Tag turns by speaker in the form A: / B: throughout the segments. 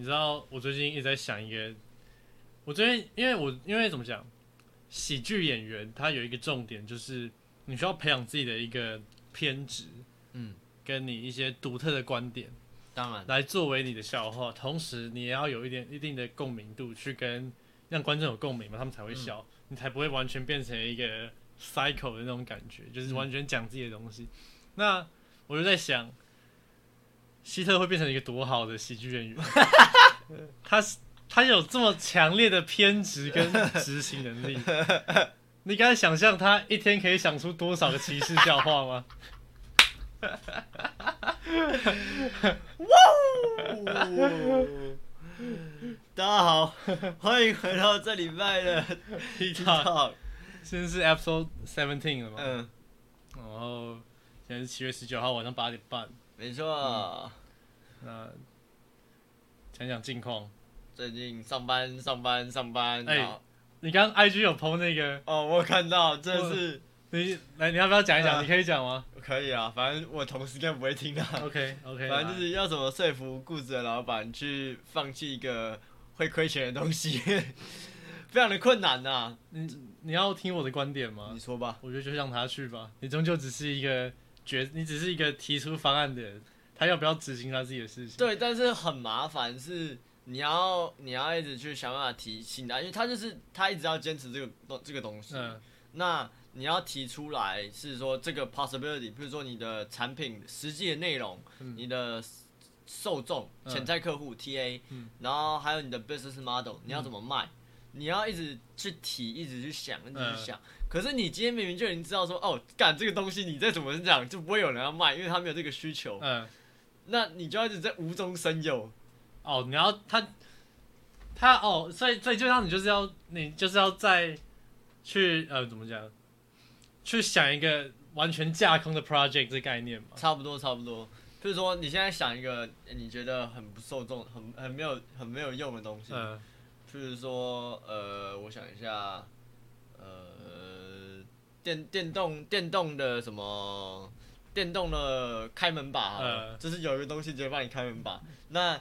A: 你知道我最近一直在想一个，我最近因为我因为怎么讲，喜剧演员他有一个重点就是你需要培养自己的一个偏执，
B: 嗯，
A: 跟你一些独特的观点
B: 当然，
A: 来作为你的笑话，同时你也要有一点一定的共鸣度去跟让观众有共鸣嘛，他们才会笑，你才不会完全变成一个 cycle 的那种感觉，就是完全讲自己的东西。那我就在想，希特会变成一个多好的喜剧演员？他是他有这么强烈的偏执跟执行能力，你敢想象他一天可以想出多少个歧视笑话吗？
B: 大家好，欢迎回到这礼拜的
A: TikTok
B: Talk。
A: 现在是 Episode Seventeen 了吗？
B: 嗯，
A: 然后现在是七月十九号晚上八点半。
B: 没错。
A: 那讲讲近况。
B: 最近上班上班上班。
A: 哎你刚刚 IG 有 PO 那个，
B: 哦，我有看到，这是
A: 你来你要不要讲一讲？
B: 啊
A: 你可以讲吗
B: 可以啊，反正我同事应该不会听的。
A: ？OK OK，
B: 反正就是要怎么说服固执的老板去放弃一个会亏钱的东西，非常的困难呐、
A: 你你要听我的观点吗
B: 你？说吧。
A: 我觉得就让他去吧，你终究只是一个决，你只是一个提出方案的人，他要不要执行他自己的事情？
B: 对，但是很麻烦，是你要你要一直去想办法提醒他，因为他就是他一直要坚持这个东这个东西。
A: 嗯
B: 那你要提出来是说这个 possibility，比如说你的产品实际的内容，
A: 嗯
B: 你的受众、
A: 嗯
B: 潜在客户 TA，、
A: 嗯
B: 然后还有你的 business model，你要怎么卖，你要一直去提，一直去想，一直
A: 嗯
B: 去想。可是你今天明明就已经知道说，哦，干这个东西，你再怎么讲就不会有人要卖，因为他没有这个需求。
A: 嗯，
B: 那你就要一直在无中生有。
A: 哦，你要他他哦，所以所以就让你就是要你就是要再去呃怎么讲，去想一个完全架空的 project 这概念嘛？
B: 差不多，差不多。就是说，你现在想一个你觉得很不受众、很很没有、很没有用的东西，
A: 嗯
B: 譬如说，呃，我想一下，呃，电电动电动的什么电动的开门把好了，
A: 嗯。
B: 就是有一个东西直接帮你开门把。那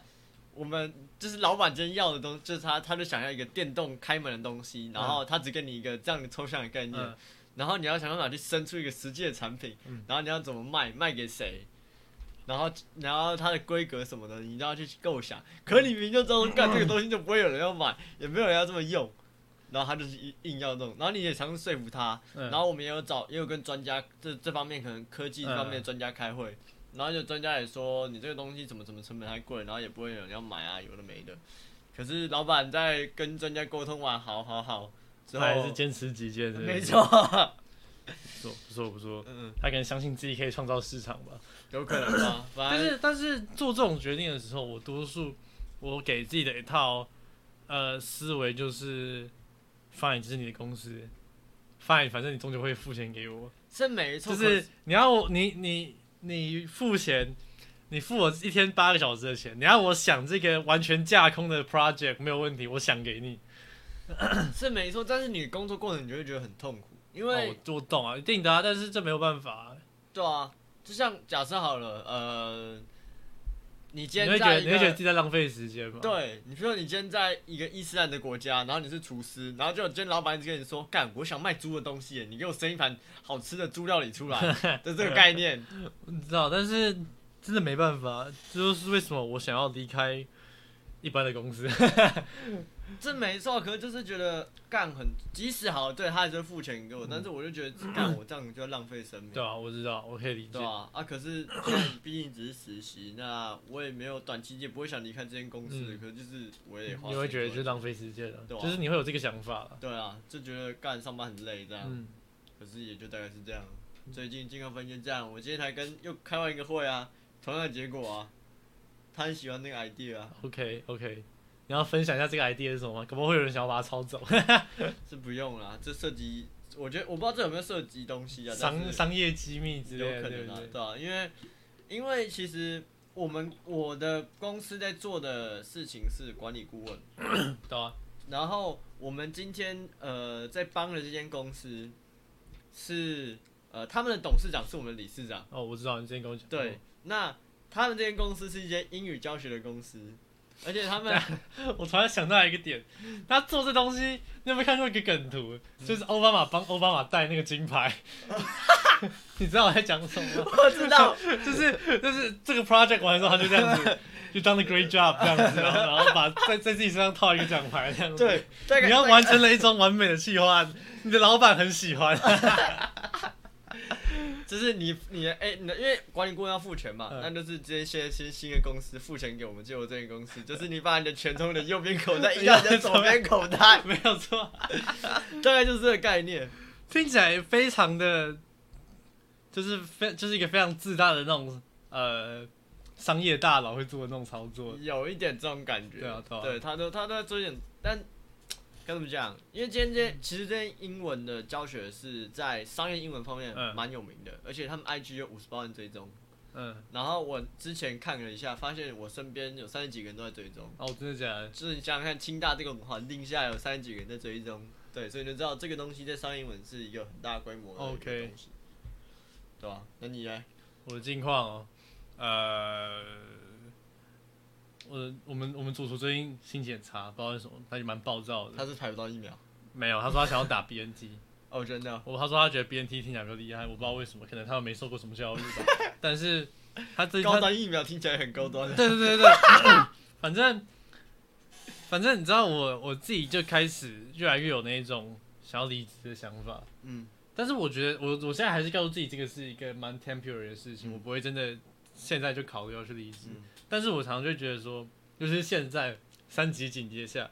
B: 我们就是老板今天要的东西，就是他他就想要一个电动开门的东西，然后他只给你一个这样的抽象的概念，
A: 嗯。
B: 然后你要想办法去生出一个实际的产品，
A: 嗯。
B: 然后你要怎么卖，卖给谁，然后然后它的规格什么的，你都要去构想。可你明明就知道，干这个东西就不会有人要买，也没有人要这么用，然后他就是硬硬要弄，然后你也尝试说服他，
A: 嗯，
B: 然后我们也有找，也有跟专家这这方面可能科技方面的专家开会，然后就专家也说你这个东西怎么怎么成本太贵，然后也不会有人要买啊，有的没的。可是老板在跟专家沟通完，好好好之后，
A: 他还是坚持己见的，
B: 没，错，
A: 不错不错不错，
B: 嗯，
A: 他可能相信自己可以创造市场吧。
B: 有可能吧，反正
A: 但是但是做这种决定的时候，我多数我给自己的一套呃思维就是，fine，这是你的公司，fine，反正你终究会付钱给我，
B: 是没错，
A: 就是你要我你你你付钱，你付我一天八个小时的钱，你要我想这个完全架空的 project 没有问题，我想给你，
B: 是没错，但是你工作过程你就会觉得很痛苦，因为、
A: 哦、我我懂啊，一定的啊，但是这没有办法，
B: 对啊，就像假设好了，呃，你今
A: 你会觉得
B: 天在一个
A: 你会觉得自己在浪费时间吗？，
B: 对，你比如说你今天在一个伊斯兰的国家，然后你是厨师，然后就今天老板一直跟你说，干，我想卖猪的东西，你给我生一盘好吃的猪料理出来 的这个概念，
A: 你知道，但是真的没办法，这就是为什么我想要离开一般的公司。
B: 这没错，可是就是觉得干很，即使好，对他也是付钱给我，但是我就觉得干我这样就要浪费生命。
A: 对啊，我知道，我可以理解
B: 对。啊，啊，可是毕竟只是实习，那我也没有短期也不会想离开这间公司，
A: 嗯
B: 可是就是我也花
A: 你会觉得就浪费时间了，
B: 对啊
A: 就是你会有这个想法了。
B: 对啊，就觉得干上班很累这样，
A: 嗯，
B: 可是也就大概是这样。最近健康分就这样，我今天才跟又开完一个会啊，同样的结果啊，他很喜欢那个 idea 啊
A: ，OK OK，你要分享一下这个 idea 是什么吗？可能会有人想要把它抄走，
B: 是不用啦，这涉及，我觉得我不知道这有没有涉及东西啊，
A: 商商业机密之类的，
B: 可能啊，
A: 对不对？
B: 对啊，因为因为其实我们我的公司在做的事情是管理顾问。
A: 对啊，
B: 然后我们今天呃在帮的这间公司是呃他们的董事长是我们的理事长，
A: 哦，我知道你之前跟我讲。
B: 对，那他们这间公司是一间英语教学的公司，而且他们
A: 我突然想到一个点，他做这东西，你有没有看过一个梗图？就是奥巴马帮奥巴马戴那个金牌，你知道我在讲什么吗？
B: 我知道，
A: 就是就是这个 project 完之后，他就这样子，就当了 great job 这样子，然后然后把在在自己身上套一个奖牌这样子。
B: 对，
A: 你要完成了一桩完美的计划，你的老板很喜欢。
B: 就是你你的哎，你的因为管理顾问要付钱嘛，
A: 嗯。
B: 那就是这些新新的公司付钱给我们借我这个公司，就是你把你的钱从你的右边口袋移到你的左边口袋，
A: 没有错，
B: 大概就是这个概念。
A: 听起来非常的，就是非就是一个非常自大的那种呃商业大佬会做的那种操作。
B: 有一点这种感觉，
A: 对啊对啊。
B: 对，他都他都在做一点，但该怎么讲？因为今天这其实这些英文的教学是在商业英文方面
A: 嗯
B: 蛮有名的，而且他们 IG 有五十八万追踪。
A: 嗯，
B: 然后我之前看了一下，发现我身边有三十几个人都在追踪。
A: 哦，真的假的？
B: 就是你想想看，清大这个环境下有三十几个人在追踪，对，所以你就知道这个东西在商业英文是一个很大规模的
A: OK
B: 东西，对吧、那你呢？
A: 我的近况哦，呃，我我们我们主厨最近心情很差，不知道为什么，他就蛮暴躁的。
B: 他是排不到疫苗
A: 没有，他说他想要打 BNT。
B: 哦，真的，
A: 我他说他觉得 BNT 听起来比较厉害，我不知道为什么，可能他又没受过什么教育吧。但是他最他
B: 高端疫苗听起来很高端，
A: 对对对对，反正反正你知道我我自己就开始越来越有那一种想要离职的想法，
B: 嗯
A: 但是我觉得我我现在还是告诉自己这个是一个蛮 temporary 的事情，
B: 嗯
A: 我不会真的现在就考虑要去离职。
B: 嗯
A: 但是我常常就觉得说，就是现在三级警戒下，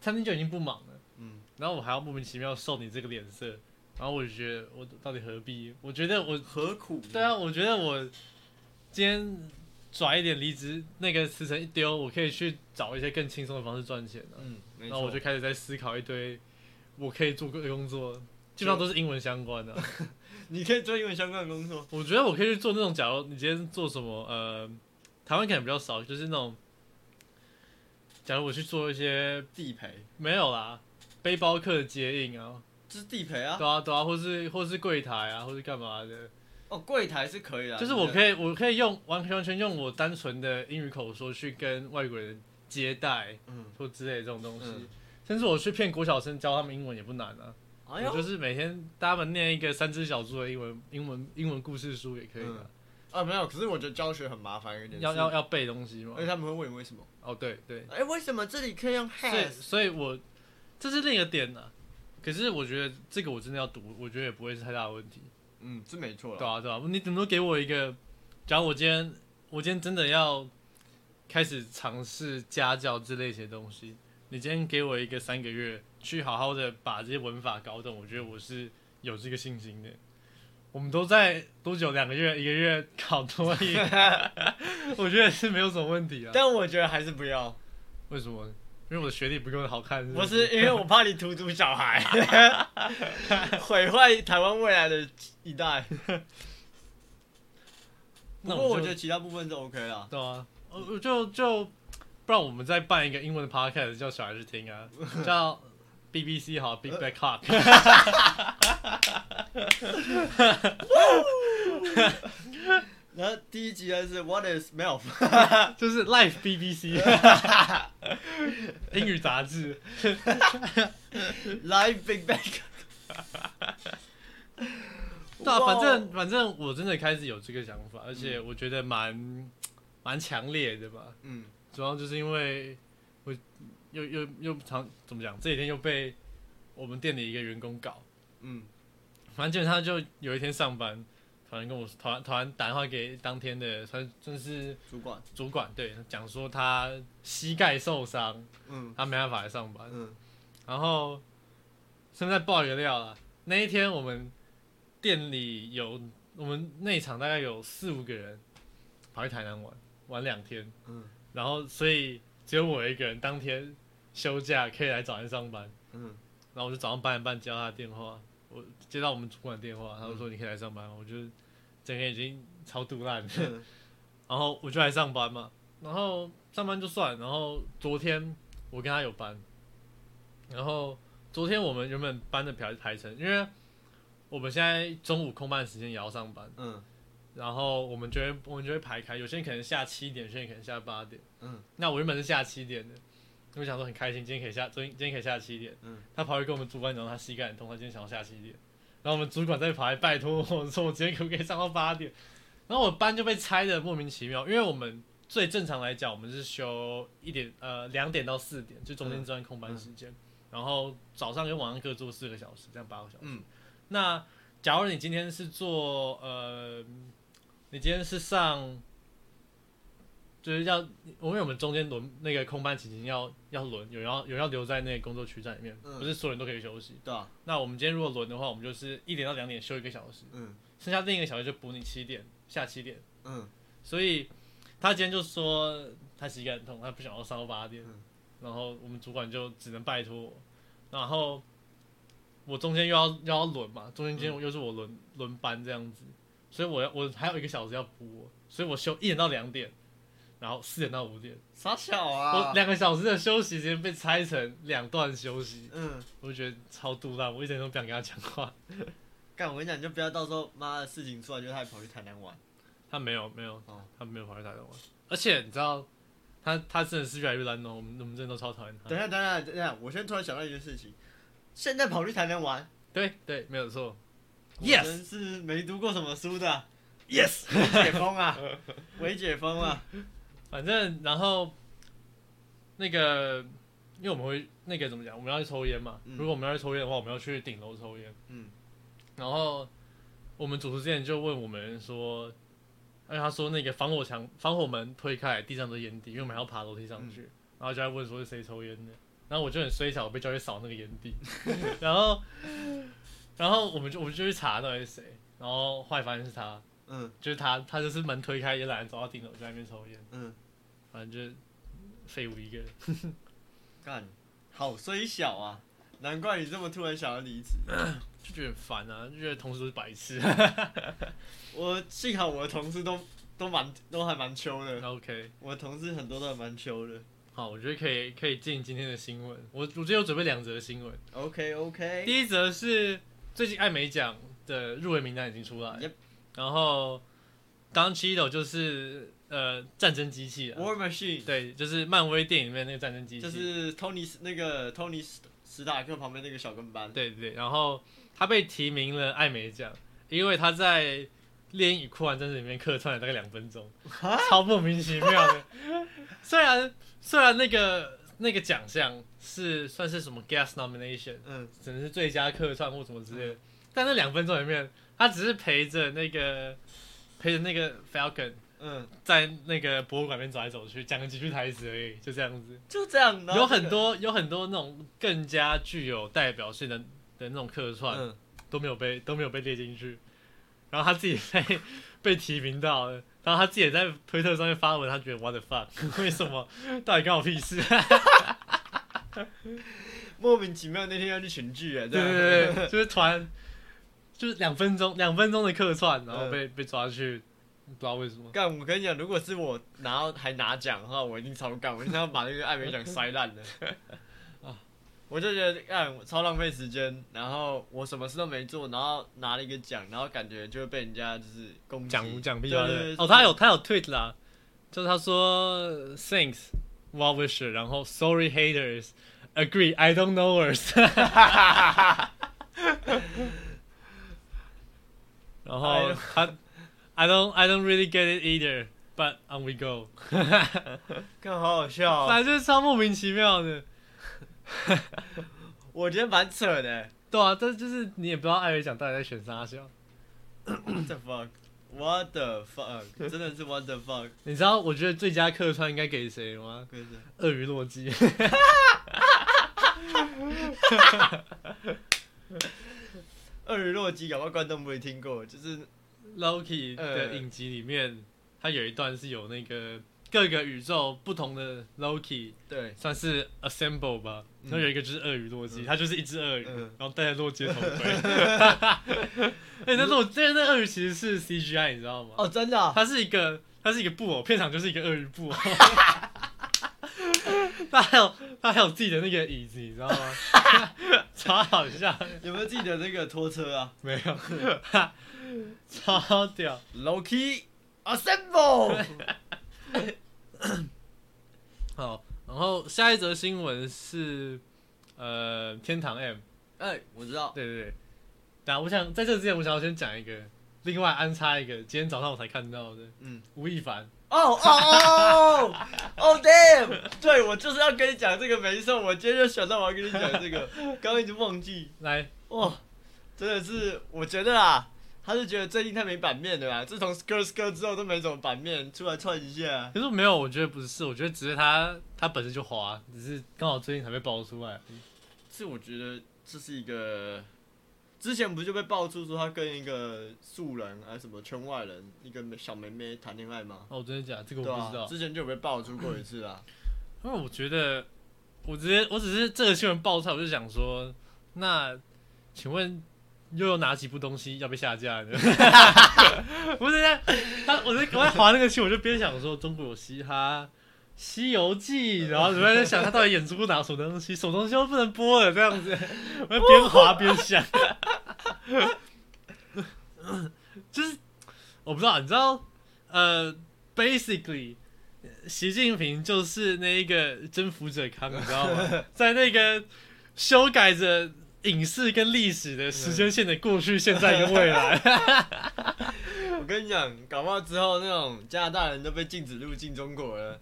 A: 餐厅就已经不忙了，
B: 嗯
A: 然后我还要莫名其妙受你这个脸色，然后我就觉得我到底何必？我觉得我
B: 何苦？
A: 对啊，我觉得我今天拽一点离职，那个辞呈一丢，我可以去找一些更轻松的方式赚钱啊。
B: 嗯，没
A: 然后我就，开始在思考一堆我可以做的工作，基本上都是英文相关的啊。
B: 你可以做英文相关的工作，
A: 我觉得我可以去做那种，假如你今天做什么，呃，台湾可能比较少，就是那种，假如我去做一些
B: 地陪，
A: 没有啦，背包客的接应啊，
B: 这是地陪啊。
A: 对啊对啊，或是或是柜台啊，或是干嘛的，
B: 哦，柜台是可以的，
A: 就是我，可以我可以用完完全用我单纯的英语口说去跟外国人接待
B: 嗯，
A: 或之类的这种东西，
B: 嗯。
A: 甚至我去骗国小生教他们英文也不难啊。
B: 哎
A: 就是每天带他们念一个三只小猪的英文英文英文故事书也可以的，
B: 啊没有，可是我觉得教学很麻烦有点，
A: 要要，要背东西嘛
B: 而且。他们会问你为什么，
A: 哦，对对，
B: 哎，为什么这里可以用
A: 所以
B: has？
A: 所以我这是另一个点呢、可是我觉得这个我真的要读，我觉得也不会是太大的问题。
B: 嗯，这没错了，
A: 对啊，对啊，你顶多给我一个？假如我今天我今天真的要开始尝试家教之类一些东西，你今天给我一个三个月，去好好的把这些文法搞懂，我觉得我是有这个信心的。我们都在多久？两个月、一个月考多一，我觉得是没有什么问题啊。
B: 但我觉得还是不要，
A: 为什么？因为我的学历不够好看是不
B: 不是因为我怕你荼毒小孩，毁坏台湾未来的一代。不过我觉得其他部分是 OK 啦。
A: 对啊，呃，就就不然我们再办一个英文的 podcast 叫小孩去听啊，叫 BBC 好 Big Back Hawk，
B: 然后第一集呢是 What is Melf？
A: 就是 Life BBC 英语杂志。
B: ，Life Big Bang。
A: 对啊，反正反正我真的开始有这个想法，而且我觉得蛮蛮强烈的吧。
B: 嗯
A: 主要就是因为我又又又常怎么讲，这几天又被我们店里一个员工搞，
B: 嗯
A: 反正基本上就有一天上班，突然跟我突然突然打电话给当天的算算是
B: 主管。
A: 主管，对，讲说他膝盖受伤，
B: 嗯
A: 他没办法来上班，
B: 嗯。
A: 然后顺便再爆一个料了，那一天我们店里有我们内场大概有四五个人跑去台南玩，玩两天，
B: 嗯。
A: 然后所以只有我一个人当天休假可以来早上上班，
B: 嗯。
A: 然后我就早上八点半接到他的电话，我接到我们主管电话，他就说你可以来上班，我就整个已经超肚烂，
B: 嗯。
A: 然后我就来上班嘛，然后上班就算，然后昨天我跟他有班，然后昨天我们原本班的排排程，因为我们现在中午空班时间也要上班，
B: 嗯。
A: 然后我们就会我们就会排开，有些人可能下七点，有些人可能下八点。
B: 嗯，
A: 那我原本是下七点的，我想说很开心，今天可以下，昨天今天可以下七点。
B: 嗯，
A: 他跑去跟我们主管讲，他膝盖很痛，他今天想要下七点。然后我们主管再跑来拜托我说，我今天可不可以上到八点？然后我班就被拆的莫名其妙，因为我们最正常来讲，我们是休一点呃两点到四点，就中间这段空班时间。然后早上跟晚上各做四个小时，这样八个小时。
B: 嗯，
A: 那假如你今天是做呃，你今天是上，就是要，因为我们中间轮那个空班期间要要轮，有人要有人要留在那个工作区站里面，
B: 嗯
A: 不是所有人都可以休息。
B: 对啊，
A: 那我们今天如果轮的话，我们就是一点到两点休一个小时，
B: 嗯
A: 剩下另一个小时就补你七点下七点。
B: 嗯
A: 所以他今天就说他膝盖很痛，他不想要上到八点，
B: 嗯
A: 然后我们主管就只能拜托我，然后我中间又要又要轮嘛，中间今天又是我轮轮班这样子，所以我要我还有一个小时要补我，所以我休一点到两点，然后四点到五点，
B: 傻小啊。
A: 我
B: 啊，
A: 两个小时的休息时间被拆成两段休息，
B: 嗯，
A: 我就觉得超肚烂，我一点都不想跟他讲话。
B: 干我跟你讲，你就不要到时候妈的事情出来，就他跑去台南玩，
A: 他没有没有
B: 哦，
A: 他没有跑去台南玩，而且你知道，他他真的是越来越烂哦，我们我们真的都超讨厌他。
B: 等一下等一下等一下，我现在突然想到一件事情，现在跑去台南玩？
A: 对对，没有错。Yes
B: 是没读过什么书的啊
A: ，Yes，
B: 伪解封啊，伪解封啊，
A: 反正然后那个，因为我们会那个怎么讲，我们要去抽烟嘛。
B: 嗯
A: 如果我们要去抽烟的话，我们要去顶楼抽烟。
B: 嗯
A: 然后我们主持之前就问我们说，而且他说那个防火墙、防火门推开，地上都是烟蒂，因为我们还要爬楼梯上去。然后就在问说是谁抽烟的，然后我就很衰小，我被叫去扫那个烟蒂，然后然后我们就我们就去查到底是谁，然后后来发现是他，
B: 嗯
A: 就是他，他就是门推开也懒得走到顶楼，在那边抽烟，
B: 嗯，
A: 反正就是废物一个人。
B: 干，好虽小啊，难怪你这么突然想要离职。
A: 就觉得很烦啊，就觉得同事都是白痴。
B: 我幸好我的同事都都蛮都还蛮秋的
A: ，OK，
B: 我的同事很多都还蛮秋的。
A: 好，我觉得可以可以进今天的新闻。我我今天有准备两则新闻
B: ，OK OK，
A: 第一则是最近艾美奖的入围名单已经出来
B: Yep
A: 然后 Don Cheadle 就是呃战争机器啊
B: ，War Machine
A: 对，就是漫威电影里面那个战争机器，
B: 就是托尼那个托尼史史塔克旁边那个小跟班。
A: 对对，然后他被提名了艾美奖，因为他在《猎鹰与酷玩战士》里面客串了大概两分钟，超莫名其妙的。虽然虽然那个那个奖项是算是什么 guest nomination，
B: 嗯。
A: 只能是最佳客串或什么之类的，但那两分钟里面，他只是陪着那个陪着那个 Falcon
B: 嗯，
A: 在那个博物馆里面走来走去，讲了几句台词而已，就这样子。
B: 就这样。
A: 有很多有很多那种更加具有代表性的的那种客串、
B: 嗯，
A: 都没有被都没有被列进去，然后他自己被被提名到了，然后他自己也在推特上面发文，他觉得 what the fuck，为什么？到底关我屁事？
B: 莫名其妙那天要去群聚啊，
A: 对对对，对就是团就是两分钟两分钟的客串，然后
B: 嗯
A: 被、被抓去，不知道为什么。
B: 干，我跟你讲，如果是我拿到还拿奖的话，我一定超干，我一定要把那个艾美奖摔烂的。啊，我就觉得干超浪费时间，然后我什么事都没做，然后拿了一个奖，然后感觉就会被人家就是攻击
A: 讲讲屁
B: 对对对
A: 话的哦，他有他有 tweet 啦，就是他说 thanks well wisher，然后 sorry haters agree I don't know words，然后他 I don't I don't really get it either。But on we go，
B: 看好好笑、哦，
A: 反正就是超莫名其妙的，
B: 我觉得蛮扯的。
A: 对啊，但是就是你也不知道艾瑞奖到底在选啥笑。
B: What the fuck？What the fuck？真的是 What the fuck？
A: 你知道我觉得最佳客串应该给谁吗？鳄鱼洛基。
B: 鳄鱼洛基，搞不好观众不会听过，就是
A: Loki 的
B: 呃
A: 影集里面，它有一段是有那个各个宇宙不同的 Loki，
B: 对，
A: 算是 assemble 吧。然后有一个就是鳄鱼洛基，
B: 嗯
A: 它就是一只鳄鱼，
B: 嗯
A: 然后戴着洛基的头盔。哎，那洛这那鳄鱼其实是 CGI，你知道吗？
B: 哦，真的啊、
A: 它是一个它是一个布偶，片场就是一个鳄鱼布偶。它还有他还有自己的那个椅子，你知道吗？超好笑。
B: 有没有自己的那个拖车啊？
A: 没有，他 超屌。
B: Low key assemble。
A: 好，然后下一则新闻是呃天堂 M，
B: 哎，我知道，
A: 对对对。那我想在这之前，我想要先讲一个，另外安插一个，今天早上我才看到的，
B: 嗯，
A: 吴亦凡。
B: 哦哦哦哦，damn！对我就是要跟你讲这个，没错，我今天就想到我要跟你讲这个，刚刚一直忘记。
A: 来，
B: 哇，真的是，我觉得啊，他是觉得最近太没版面了啦。自从 Skr Skr 之后都没什么版面，出来串一下。
A: 可是没有，我觉得不是，我觉得只是他他本身就滑，只是刚好最近才被爆出来而已。
B: 是我觉得这是一个，之前不就被爆出说他跟一个素人还是什么圈外人一个小妹妹谈恋爱吗？
A: 哦，真的假的？这个我不知道，，
B: 之前就有被爆出过一次啊。
A: 因为我觉得，我直接我只是这个新闻爆出来，我就想说，那请问又有哪几部东西要被下架呢？不是他，我在我在划那个戏，我就边想说中国有嘻哈。《西游记》，然后我在想他到底演出过哪什么东西，什么东西都不能播了，这样子，我 就边滑边想，就是我不知道，你知道，呃，basically，习近平就是那一个征服者康，你知道吗？在那个修改着影视跟历史的时间线的过去、现在跟未来。
B: 我跟你讲，搞不好之后那种加拿大人都被禁止入境中国了。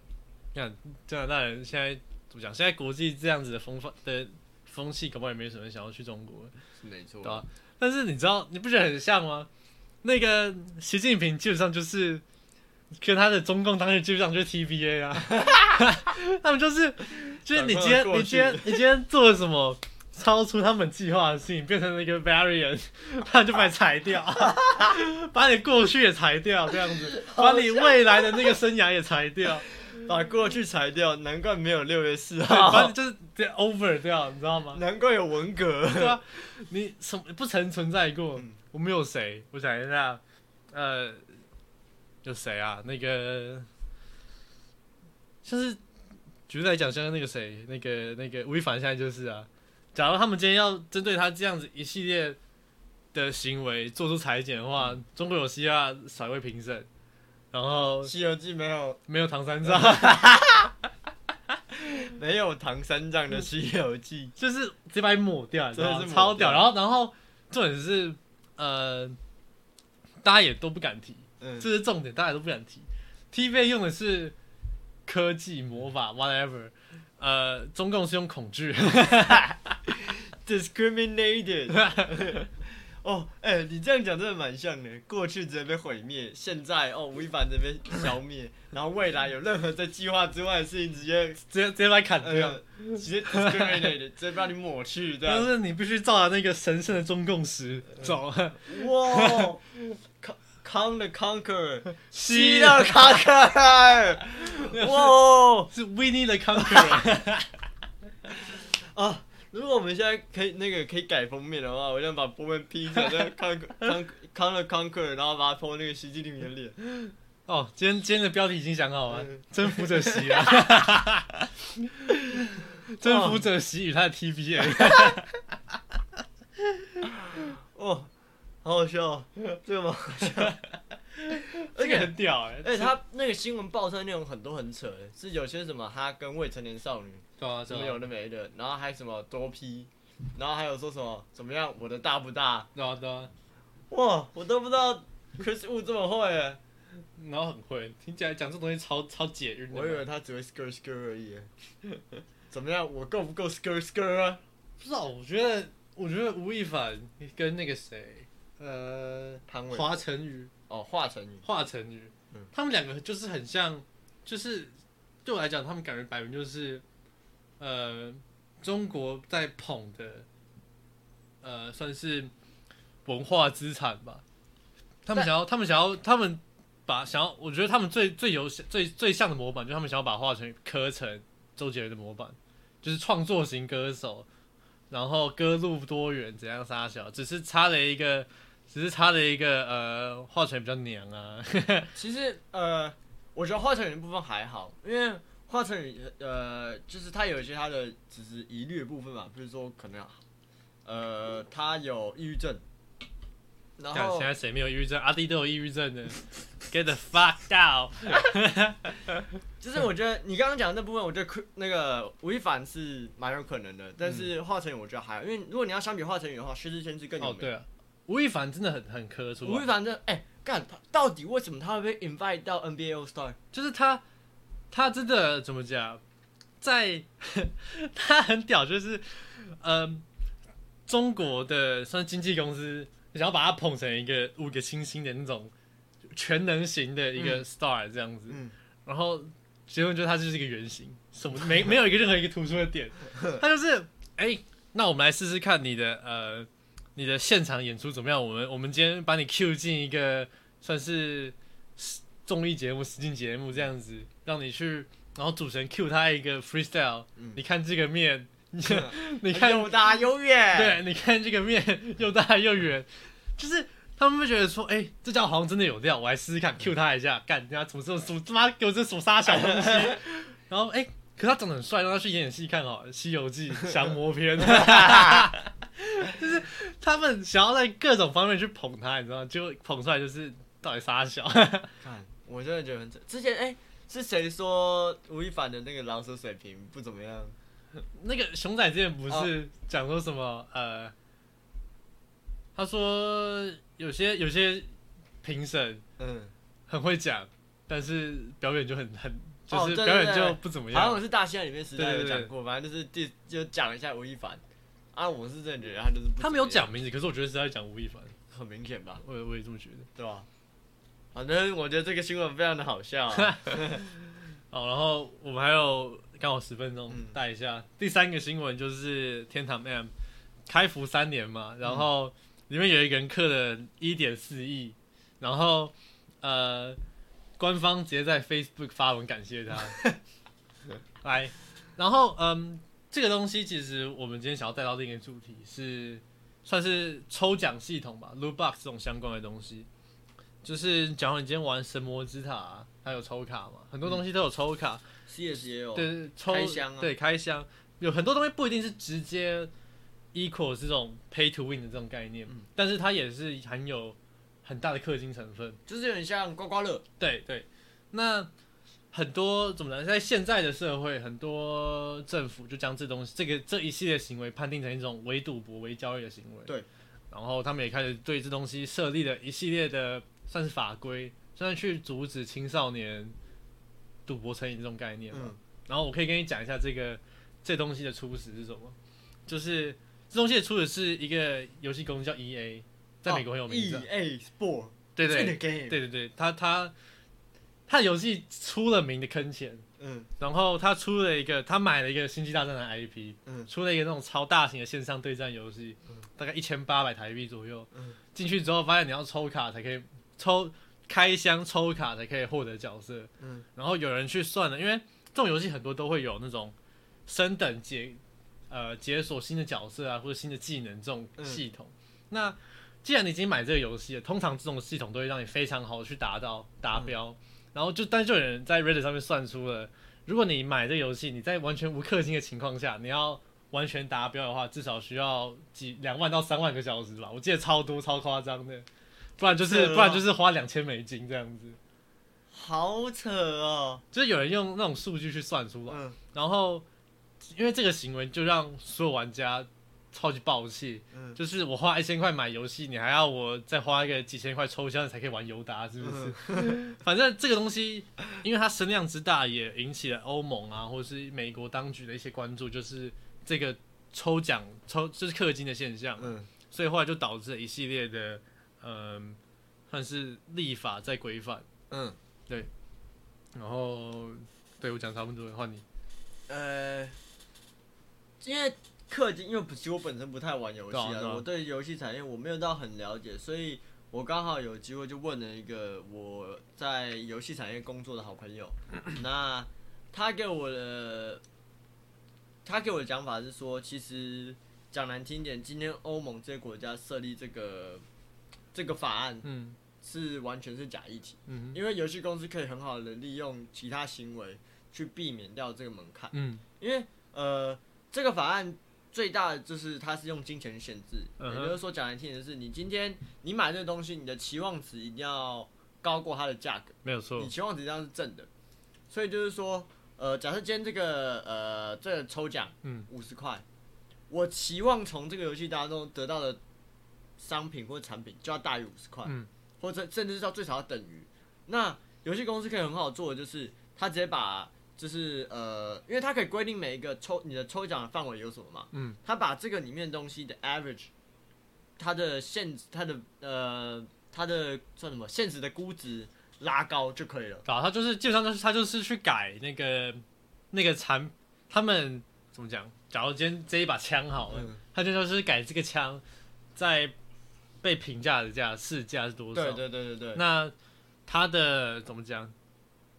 A: 看加拿大人现在怎么讲？现在国际这样子的风范的风气，搞不好也没什么人想要去中国。
B: 是没错
A: 对啊但是你知道，你不觉得很像吗？那个习近平基本上就是跟他的中共当时基本上就是 TBA 啊，他们就是就是你今天你今天 你今天做了什么超出他们计划的事情，变成了一个 variant，他就把你裁掉，把你过去也裁掉，这样子，把你未来的那个生涯也裁掉，
B: 把过去裁掉，难怪没有六月四号，
A: 反正，就是直接 over 掉，你知道吗？
B: 难怪有文革。
A: 对啊，你什么不曾存在过？
B: 嗯
A: 我们有谁？我想一下，呃，有谁啊？那个就是举例来讲，像那个谁，那个那个吴亦凡现在就是啊。假如他们今天要针对他这样子一系列的行为做出裁剪的话，中国有希腊少一位评审，然后《
B: 西游记》没有
A: 没有唐三藏，
B: 没有唐三藏的《西游记
A: 就是直接把你抹掉，
B: 真的是抹
A: 超屌。
B: 掉
A: 然后然后重点是呃，大家也都不敢提，》。
B: 嗯，
A: 这是重点，大家都不敢提。TVA 用的是科技魔法 whatever，呃，中共是用恐惧。
B: discriminated。哦，哎、你这样讲真的蛮像的。过去直接被毁灭，现在哦，吴亦凡直接被消灭，然后未来有任何在计划之外的事情，直接
A: 直接直接把你砍掉。
B: 呃，直接 discriminated，直接把你抹去，这样。
A: 但是你必须照着那个神圣的中共史走。
B: 哇，Con the Conqueror，
A: 西
B: 西的 Conqueror，哇
A: 是 Winnie the Conqueror。
B: 啊！如果我们现在可以那个可以改封面的话，我想把封面 P 成那个 Con Con Con the Conqueror，然后把它 po 那个习近平的脸。
A: 哦，今天今天的标题已经想好了，
B: 嗯
A: 征服者席啊。征服者席 与他的 TVA。
B: 哦，好好笑哦，这个蛮好笑。
A: 这个很屌哎、
B: 而且他那个新闻爆出来内容很多很扯的，是有些什么他跟未成年少女
A: 对啊，
B: 什么有的没的，然后还什么多批，然后还有说什么怎么样我的大不大？
A: 对啊对啊，
B: 哇，我都不知道 Chris Wu 这么会耶，
A: 然后很会，听起来讲这东西超超解晕的。
B: 我以为他只会 skr skr 而已耶。怎么样，我够不够 skr skr 啊？
A: 不知道，我觉得我觉得吴亦凡跟那个谁，呃，
B: 潘玮
A: 华晨宇，
B: 哦，华晨宇，
A: 华晨宇，
B: 嗯
A: 他们两个就是很像，就是对我来讲，他们感觉摆明就是，呃，中国在捧的，呃，算是文化资产吧。他们
B: 但
A: 想要，他们想要，他们把想要，我觉得他们最最有最最像的模板，就是他们想要把华晨宇刻成周杰伦的模板，就是创作型歌手，然后歌路多元，怎样杀小，只是差了一个。只是差了一个呃，华晨宇比较娘啊，
B: 其实呃，我觉得华晨宇的部分还好，因为华晨宇呃，就是他有一些他的只是疑虑的部分嘛，比如说可能呃，他有抑郁症，
A: 干
B: 然后
A: 现在谁没有抑郁症？阿弟都有抑郁症的，Get the fuck out！
B: 就是我觉得你刚刚讲的那部分，我觉得那个吴亦凡是蛮有可能的，但是华晨宇我觉得还好，因为如果你要相比华晨宇的话，薛之谦是更有
A: 哦，
B: 名。
A: 对啊，吴亦凡真的很很磕出来，
B: 吴亦凡这哎干，他到底为什么他会被 invite 到 NBA All Star？
A: 就是他，他真的怎么讲，在他很屌，就是嗯、中国的算经纪公司想要把他捧成一个五个星星的那种全能型的一个 star 这样子，
B: 嗯。
A: 然后结论就是他就是一个圆形，什么没没有一个任何一个突出的点，他就是哎、那我们来试试看你的呃你的现场演出怎么样？我们我们今天把你 Q 进一个算是综艺节目、实境节目这样子，让你去，然后主持人 Q 他一个 freestyle，、
B: 嗯。
A: 你看这个面，你 你看
B: 又大又远，
A: 对，你看这个面 又大又远，就是他们会觉得说，哎、这家伙好像真的有料，我来试试看，Q 他一下，干，人家怎么这么什他妈给我这手杀小东西，然后哎、可是他长得很帅，让他去演演戏看好了，《西游记》《降魔篇》就是他们想要在各种方面去捧他，你知道吗？就捧出来就是到底杀小，
B: 看，我真的觉得很扯。之前哎、是谁说吴亦凡的那个老舍水平不怎么样？
A: 那个熊仔之前不是讲说什么、呃，他说有些有些评审
B: 嗯，
A: 很会讲，但是表演就很很就是表演就不怎么样。
B: 好像我是大仙里面时代有讲过，反正就是第就讲一下吴亦凡。啊，我是真的觉得他就是
A: 他没有讲名字，可是我觉得是在讲吴亦凡，
B: 很明显吧，
A: 我也我也这么觉得。
B: 对吧？反正我觉得这个新闻非常的好笑、啊。
A: 好，然后我们还有刚好十分钟
B: 嗯
A: 带一下、第三个新闻，就是天堂 M 开服三年嘛，然后里面有一个人刻了一点四亿，然后呃，官方直接在 Facebook 发文感谢他，来，然后嗯，这个东西其实我们今天想要带到另一个主题是算是抽奖系统吧，Loot Box 这种相关的东西。就是假如你今天玩神魔之塔、它有抽卡嘛，很多东西都有抽卡
B: ，CS 也有，
A: 对对，抽
B: 开箱啊。
A: 对开箱，有很多东西不一定是直接 equal 这种 pay to win 的这种概念，
B: 嗯。
A: 但是它也是含有很大的氪金成分。
B: 就是有点像刮刮乐。
A: 对对，那很多怎么讲，在现在的社会，很多政府就将这东西这个这一系列行为判定成一种伪赌博、伪交易的行为。
B: 对，
A: 然后他们也开始对这东西设立了一系列的算是法规，算是去阻止青少年赌博成瘾这种概念嘛。
B: 嗯
A: 然后我可以跟你讲一下这个这东西的初始是什么，就是这东西的初始是一个游戏公司叫 E A，在美国很有名的。
B: EA Sport，
A: 对对对对对，他他他的游戏出了名的坑钱，
B: 嗯。
A: 然后他出了一个，他买了一个星际大战的 IP，
B: 嗯。
A: 出了一个那种超大型的线上对战游戏，
B: 嗯。
A: 大概一千八百台币左右。
B: 嗯。
A: 进去之后发现你要抽卡才可以抽开箱抽卡才可以获得角色，
B: 嗯。
A: 然后有人去算了，因为这种游戏很多都会有那种升等解呃解锁新的角色啊或者新的技能这种
B: 嗯。
A: 系统。那既然你已经买这个游戏了，通常这种系统都会让你非常好的去达到达标。
B: 嗯
A: 然后就，但是就有人在 Reddit 上面算出了，如果你买这个游戏，你在完全无氪金的情况下，你要完全达标的话，至少需要几两万到三万个小时吧，我记得超多超夸张的，不然就是 不然就是花两千美金这样子，
B: 好扯哦。
A: 就是有人用那种数据去算出来，
B: 嗯
A: 然后因为这个行为就让所有玩家超级暴气，
B: 嗯
A: 就是我花一千块买游戏，你还要我再花一个几千块抽箱才可以玩尤达，是不是？
B: 嗯
A: 反正这个东西，因为它声量之大，也引起了欧盟啊，或是美国当局的一些关注，就是这个抽奖抽就是氪金的现象，
B: 嗯
A: 所以后来就导致了一系列的嗯、算是立法在规范。
B: 嗯，对
A: 然后对我讲差不多了，换你。
B: 呃，因为氪金，因为其实我本身不太玩游戏
A: 啊
B: 我对游戏产业我没有到很了解，所以我刚好有机会就问了一个我在游戏产业工作的好朋友，那他给我的他给我的讲法是说，其实讲难听点，今天欧盟这些国家设立这个这个法案
A: 嗯。
B: 是完全是假议题，
A: 嗯
B: 因为游戏公司可以很好的利用其他行为去避免掉这个门槛。
A: 嗯。
B: 因为呃，这个法案最大的就是它是用金钱限制，
A: 嗯
B: 也就是说讲来听的是，你今天你买这个东西，你的期望值一定要高过它的价格，
A: 没有错。
B: 你，期望值一定要是正的。所以就是说，呃，假设今天这个呃这个抽奖，
A: 嗯，
B: 五十块，我期望从这个游戏当中得到的商品或者产品就要大于五十块，
A: 嗯，
B: 或者甚至是要最少要等于。那游戏公司可以很好做的就是，它直接把就是呃，因为它可以规定每一个抽你的抽奖的范围有什么嘛，
A: 嗯，
B: 它把这个里面的东西的 average，它的现它的呃它的算什么现实的估值拉高就可以了。
A: 对啊，他就是基本上就是他就是去改那个那个产，他们怎么讲？假如今天这一把枪好了，
B: 嗯，
A: 他就就是改这个枪在被评价的价市价是多少？
B: 对对对对对，
A: 那他的怎么讲？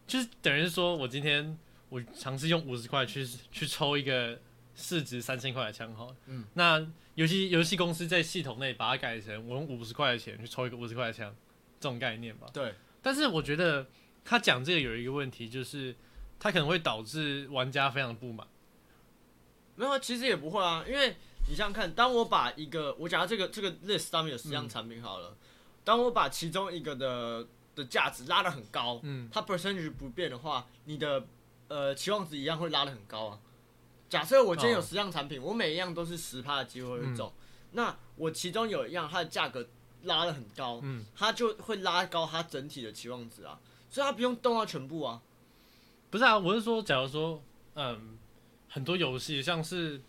A: 就是等于是说我今天我尝试用五十块去去抽一个市值三千块的枪好了，
B: 嗯，
A: 那游戏游戏公司在系统内把它改成我用五十块的钱去抽一个五十块的枪，这种概念吧。
B: 对，
A: 但是我觉得他讲这个有一个问题，就是他可能会导致玩家非常的不满。
B: 没有，其实也不会啊，因为你想想看，当我把一个我假如这个这个 list 上面有十样产品好了，当我把其中一个的的价值拉得很高，
A: 嗯，
B: 它 percentage 不变的话，你的呃期望值一样会拉的很高啊。假设我今天有
A: 哦。
B: 十样产品，我每一样都是十趴的机会会中，那我其中有一样它的价格拉的很高，
A: 嗯，
B: 它就会拉高它整体的期望值啊，所以它不用动到全部啊。
A: 不是啊，我是说，假如说，嗯，很多游戏像是《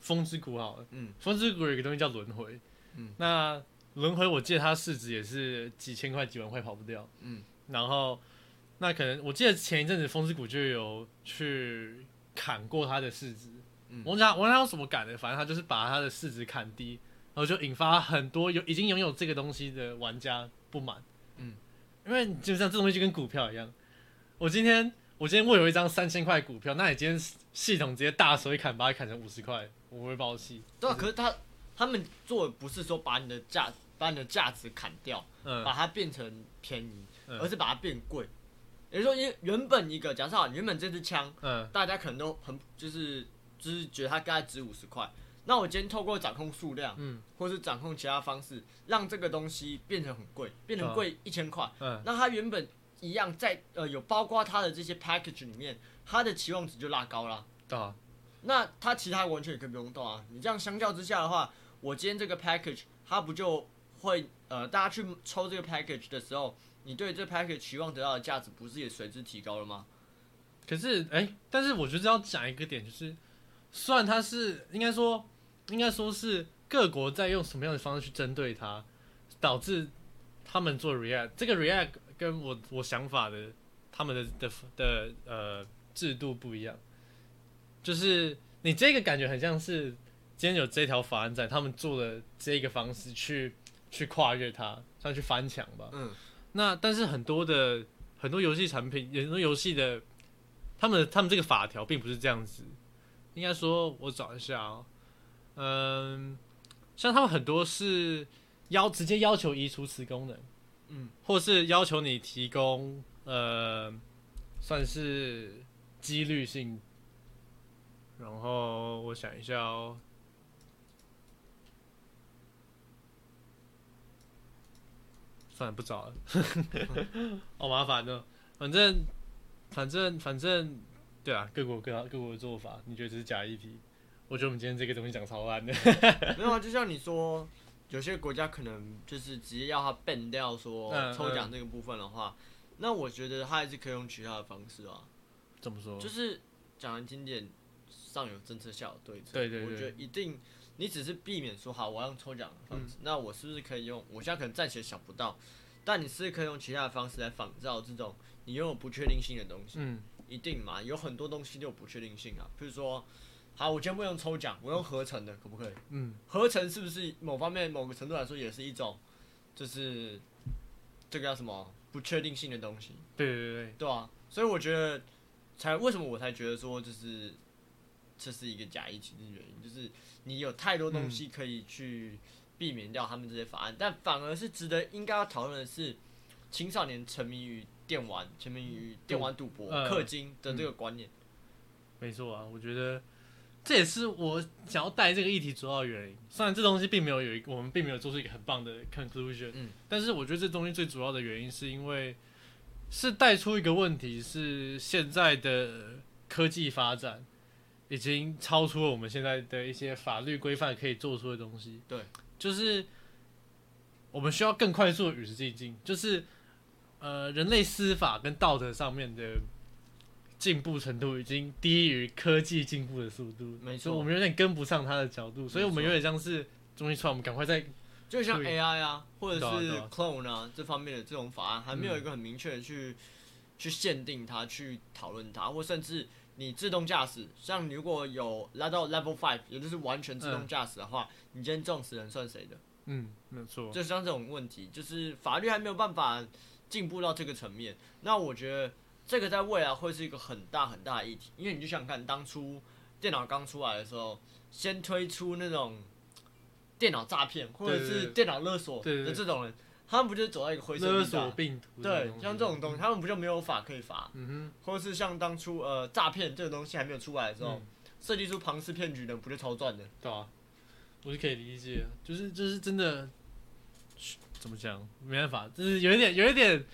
A: 风之谷》好了，
B: 嗯，《
A: 风之谷》有一个东西叫轮回，
B: 嗯，
A: 那轮回我记得它市值也是几千块、几万块跑不掉，
B: 嗯，
A: 然后那可能我记得前一阵子《风之谷》就有去砍过它的市值，
B: 嗯
A: 我讲我讲什么砍的，反正他就是把它的市值砍低，然后就引发很多有已经拥有这个东西的玩家不满，
B: 嗯，
A: 因为基本上这东西就跟股票一样，我今天我今天握有一张三千块股票，那你今天系统直接大手一砍，把它砍成五十块，我会爆气。
B: 对啊，可是他他们做的不是说把你的价把你的价值砍掉，
A: 嗯
B: 把它变成便宜，
A: 嗯
B: 而是把它变贵。也就是说，因为原本一个假设好，原本这支枪
A: 嗯
B: 大家可能都很就是就是觉得它大概值五十块，那我今天透过掌控数量，
A: 嗯
B: 或是掌控其他方式，让这个东西变成很贵，变成
A: 啊
B: 贵一千块，
A: 嗯，
B: 那它原本一样在呃有包括它的这些 package 里面，它的期望值就拉高了。
A: 对啊，
B: 那它其他完全也可以不用动啊。你这样相较之下的话，我今天这个 package 它不就会呃，大家去抽这个 package 的时候，你对这 package 期望得到的价值不是也随之提高了吗？
A: 可是哎、但是我觉得要讲一个点，就是虽然它是应该说应该说是各国在用什么样的方式去针对它，导致他们做 react 这个 react 跟我我想法的他们的的的呃制度不一样，就是你这个感觉很像是今天有这条法案在，他们做的这个方式去去跨越它，像去翻墙吧。
B: 嗯，
A: 那但是很多的很多游戏产品，很多游戏的他们他们这个法条并不是这样子。应该说，我找一下哦，嗯，像他们很多是要直接要求移除此功能，
B: 嗯，
A: 或是要求你提供呃，算是几率性。然后我想一下哦，算了，不找了，好麻烦呢。反正，反正，反正，对啊，各国各各国的做法，你觉得这是假议题？我觉得我们今天这个东西讲超烂的。
B: 没有啊，就像你说，有些国家可能就是直接要他 ban 掉说
A: 嗯
B: 抽奖这个部分的话，那我觉得他还是可以用其他的方式啊。
A: 怎么说？
B: 就是讲难听点，上有政策，下有对策。
A: 对对对
B: 我觉得一定，你只是避免说好我要用抽奖的方
A: 嗯
B: 式，那我是不是可以用？我现在可能暂且想不到，但你是可以用其他的方式来仿造这种你拥有不确定性的东西。
A: 嗯
B: 一定嘛，有很多东西都有不确定性啊，比如说，好，我今天不用抽奖，我用合成的，可不可以？
A: 嗯，
B: 合成是不是某方面某个程度来说也是一种，就是这个叫什么不确定性的东西？
A: 对对对，
B: 对啊，所以我觉得才为什么我才觉得说就是这是一个假疫情的原因，就是你有太多东西可以去避免掉他们这些法案，但反而是值得应该要讨论的是青少年沉迷于电玩、沉迷于电玩赌博、
A: 嗯
B: 氪金的这个观念。
A: 没错啊，我觉得这也是我想要带这个议题主要的原因。虽然这东西并没有有一个，我们并没有做出一个很棒的 conclusion，
B: 嗯，
A: 但是我觉得这东西最主要的原因是因为是带出一个问题，是现在的科技发展已经超出了我们现在的一些法律规范可以做出的东西。
B: 对，
A: 就是我们需要更快速的与时俱进，就是呃，人类司法跟道德上面的。进步程度已经低于科技进步的速度，
B: 没错。
A: 我们有点跟不上它的角度，所以我们有点像是东西出来，我们赶快在
B: 就像 AI 啊，或者是 clone 啊这方面的这种法案，还没有一个很明确的去、去限定它，去讨论它，或甚至你自动驾驶，像如果有拉到 Level Five，也就是完全自动驾驶的话，你今天撞死人算谁的？
A: 嗯，没有错，
B: 就像这种问题，就是法律还没有办法进步到这个层面。那我觉得这个在未来会是一个很大很大的议题，因为你就想想看，当初电脑刚出来的时候，先推出那种电脑诈骗或者是电脑勒索的这种人，他们不就是走到一个灰色
A: 勒
B: 地带？
A: 病毒，
B: 对，像这种东西，，他们不就没有法可以罚？
A: 嗯
B: 或者是像当初呃诈骗这个东西还没有出来的时，候
A: 嗯，，
B: 设计出庞氏骗局的，不就超赚的？
A: 对啊，我是可以理解，就是就是真的，怎么讲，没办法，就是有一点有一点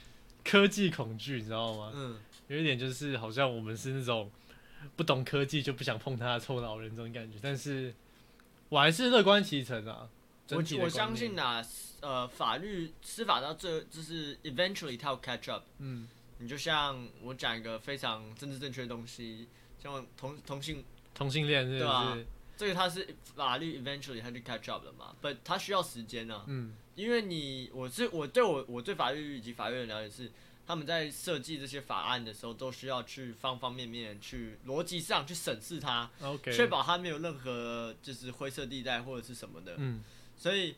A: 科技恐惧，你知道吗？
B: 嗯，
A: 有一点就是好像我们是那种不懂科技就不想碰它的臭老人这种感觉，但是我还是乐观其成啊。
B: 我我相信呐、呃，法律司法到这就是 eventually 它要 catch up。
A: 嗯，
B: 你就像我讲一个非常政治正确的东西，像同同性，
A: 同性恋
B: 对啊
A: 是？
B: 这个它是法律 eventually 它就 catch up 了嘛，but 它需要时间啊，
A: 嗯。
B: 因为你我是我对我我对法律以及法院的了解是，他们在设计这些法案的时候，都需要去方方面面去逻辑上去审视它确保它没有任何就是灰色地带或者是什么的，
A: 嗯
B: 所以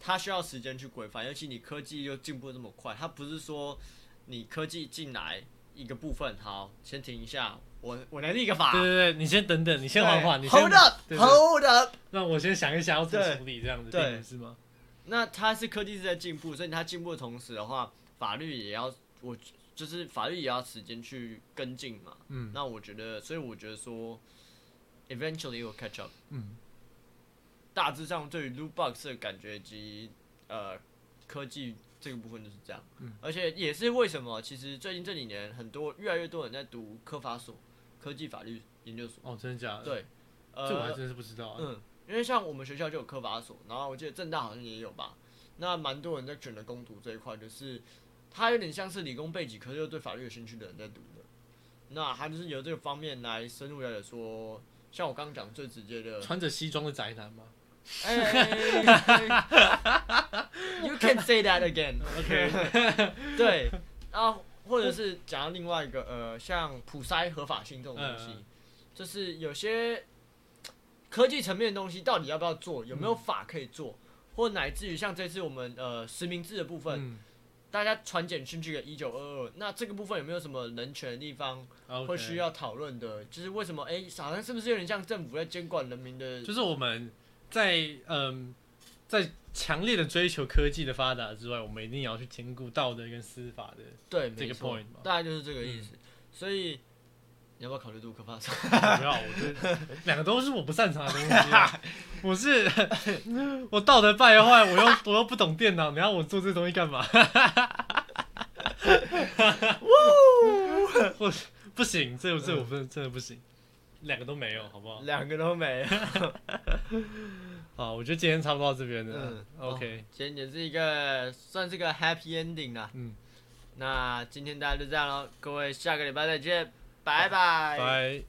B: 它需要时间去规范，尤其你科技又进步得这么快，它不是说你科技进来一个部分，好，先停一下，我我来立个法，
A: 对对对，你先等等，你先缓缓，你先
B: hold up
A: 对对。
B: Hold up，
A: 让我先想一想要怎么处理这样子，
B: 对
A: 是吗？
B: 那它是科技是在进步，所以它进步的同时的话，法律也要我就是法律也要时间去跟进嘛。
A: 嗯。
B: 那我觉得，所以我觉得说，eventually will catch up。
A: 嗯
B: 大致上对于 loot box 的感觉以及呃科技这个部分就是这样。
A: 嗯
B: 而且也是为什么，其实最近这几年很多越来越多人在读科法所科技法律研究所。
A: 哦，真的假的？，
B: 对，呃，
A: 这我还真是不知道啊。
B: 嗯，因为像我们学校就有科法所，然后我记得正大好像也有吧。那蛮多人在选的攻读这一块，就是他有点像是理工背景，可是又对法律有兴趣的人在读的。那他就是由这个方面来深入了解说，像我刚刚讲最直接的，
A: 穿着西装的宅男吗
B: 哎 You can say that again。
A: ？OK，
B: 对，然后或者是讲到另外一个呃，像普筛合法性这种东西，就是有些科技层面的东西到底要不要做，有没有法可以做，或乃至于像这次我们呃实名制的部分，
A: 嗯
B: 大家传简讯去给一九二二，那这个部分有没有什么人权的地方会需要讨论的？就是为什么哎、好像是不是有点像政府在监管人民的？
A: 就是我们在嗯，在强烈的追求科技的发达之外，我们一定要去兼顾道德跟司法的。
B: 对，
A: 这个 point 嘛
B: 大概就是这个意思。所以你要不要考虑读科法所？
A: 不要，我觉得两个都是我不擅长的东西、啊。我是 我道德败坏，我又我又不懂电脑，你要我做这东西干嘛？我不行，这这我真的真的不行，两个都没有，好不好？
B: 两个都没有。
A: 好，我觉得今天差不多到这边了。
B: 嗯
A: OK，
B: 今天也是一个算是个 happy ending 啦。
A: 嗯，
B: 那今天大家就这样喽，各位下个礼拜再见，拜拜。
A: 拜。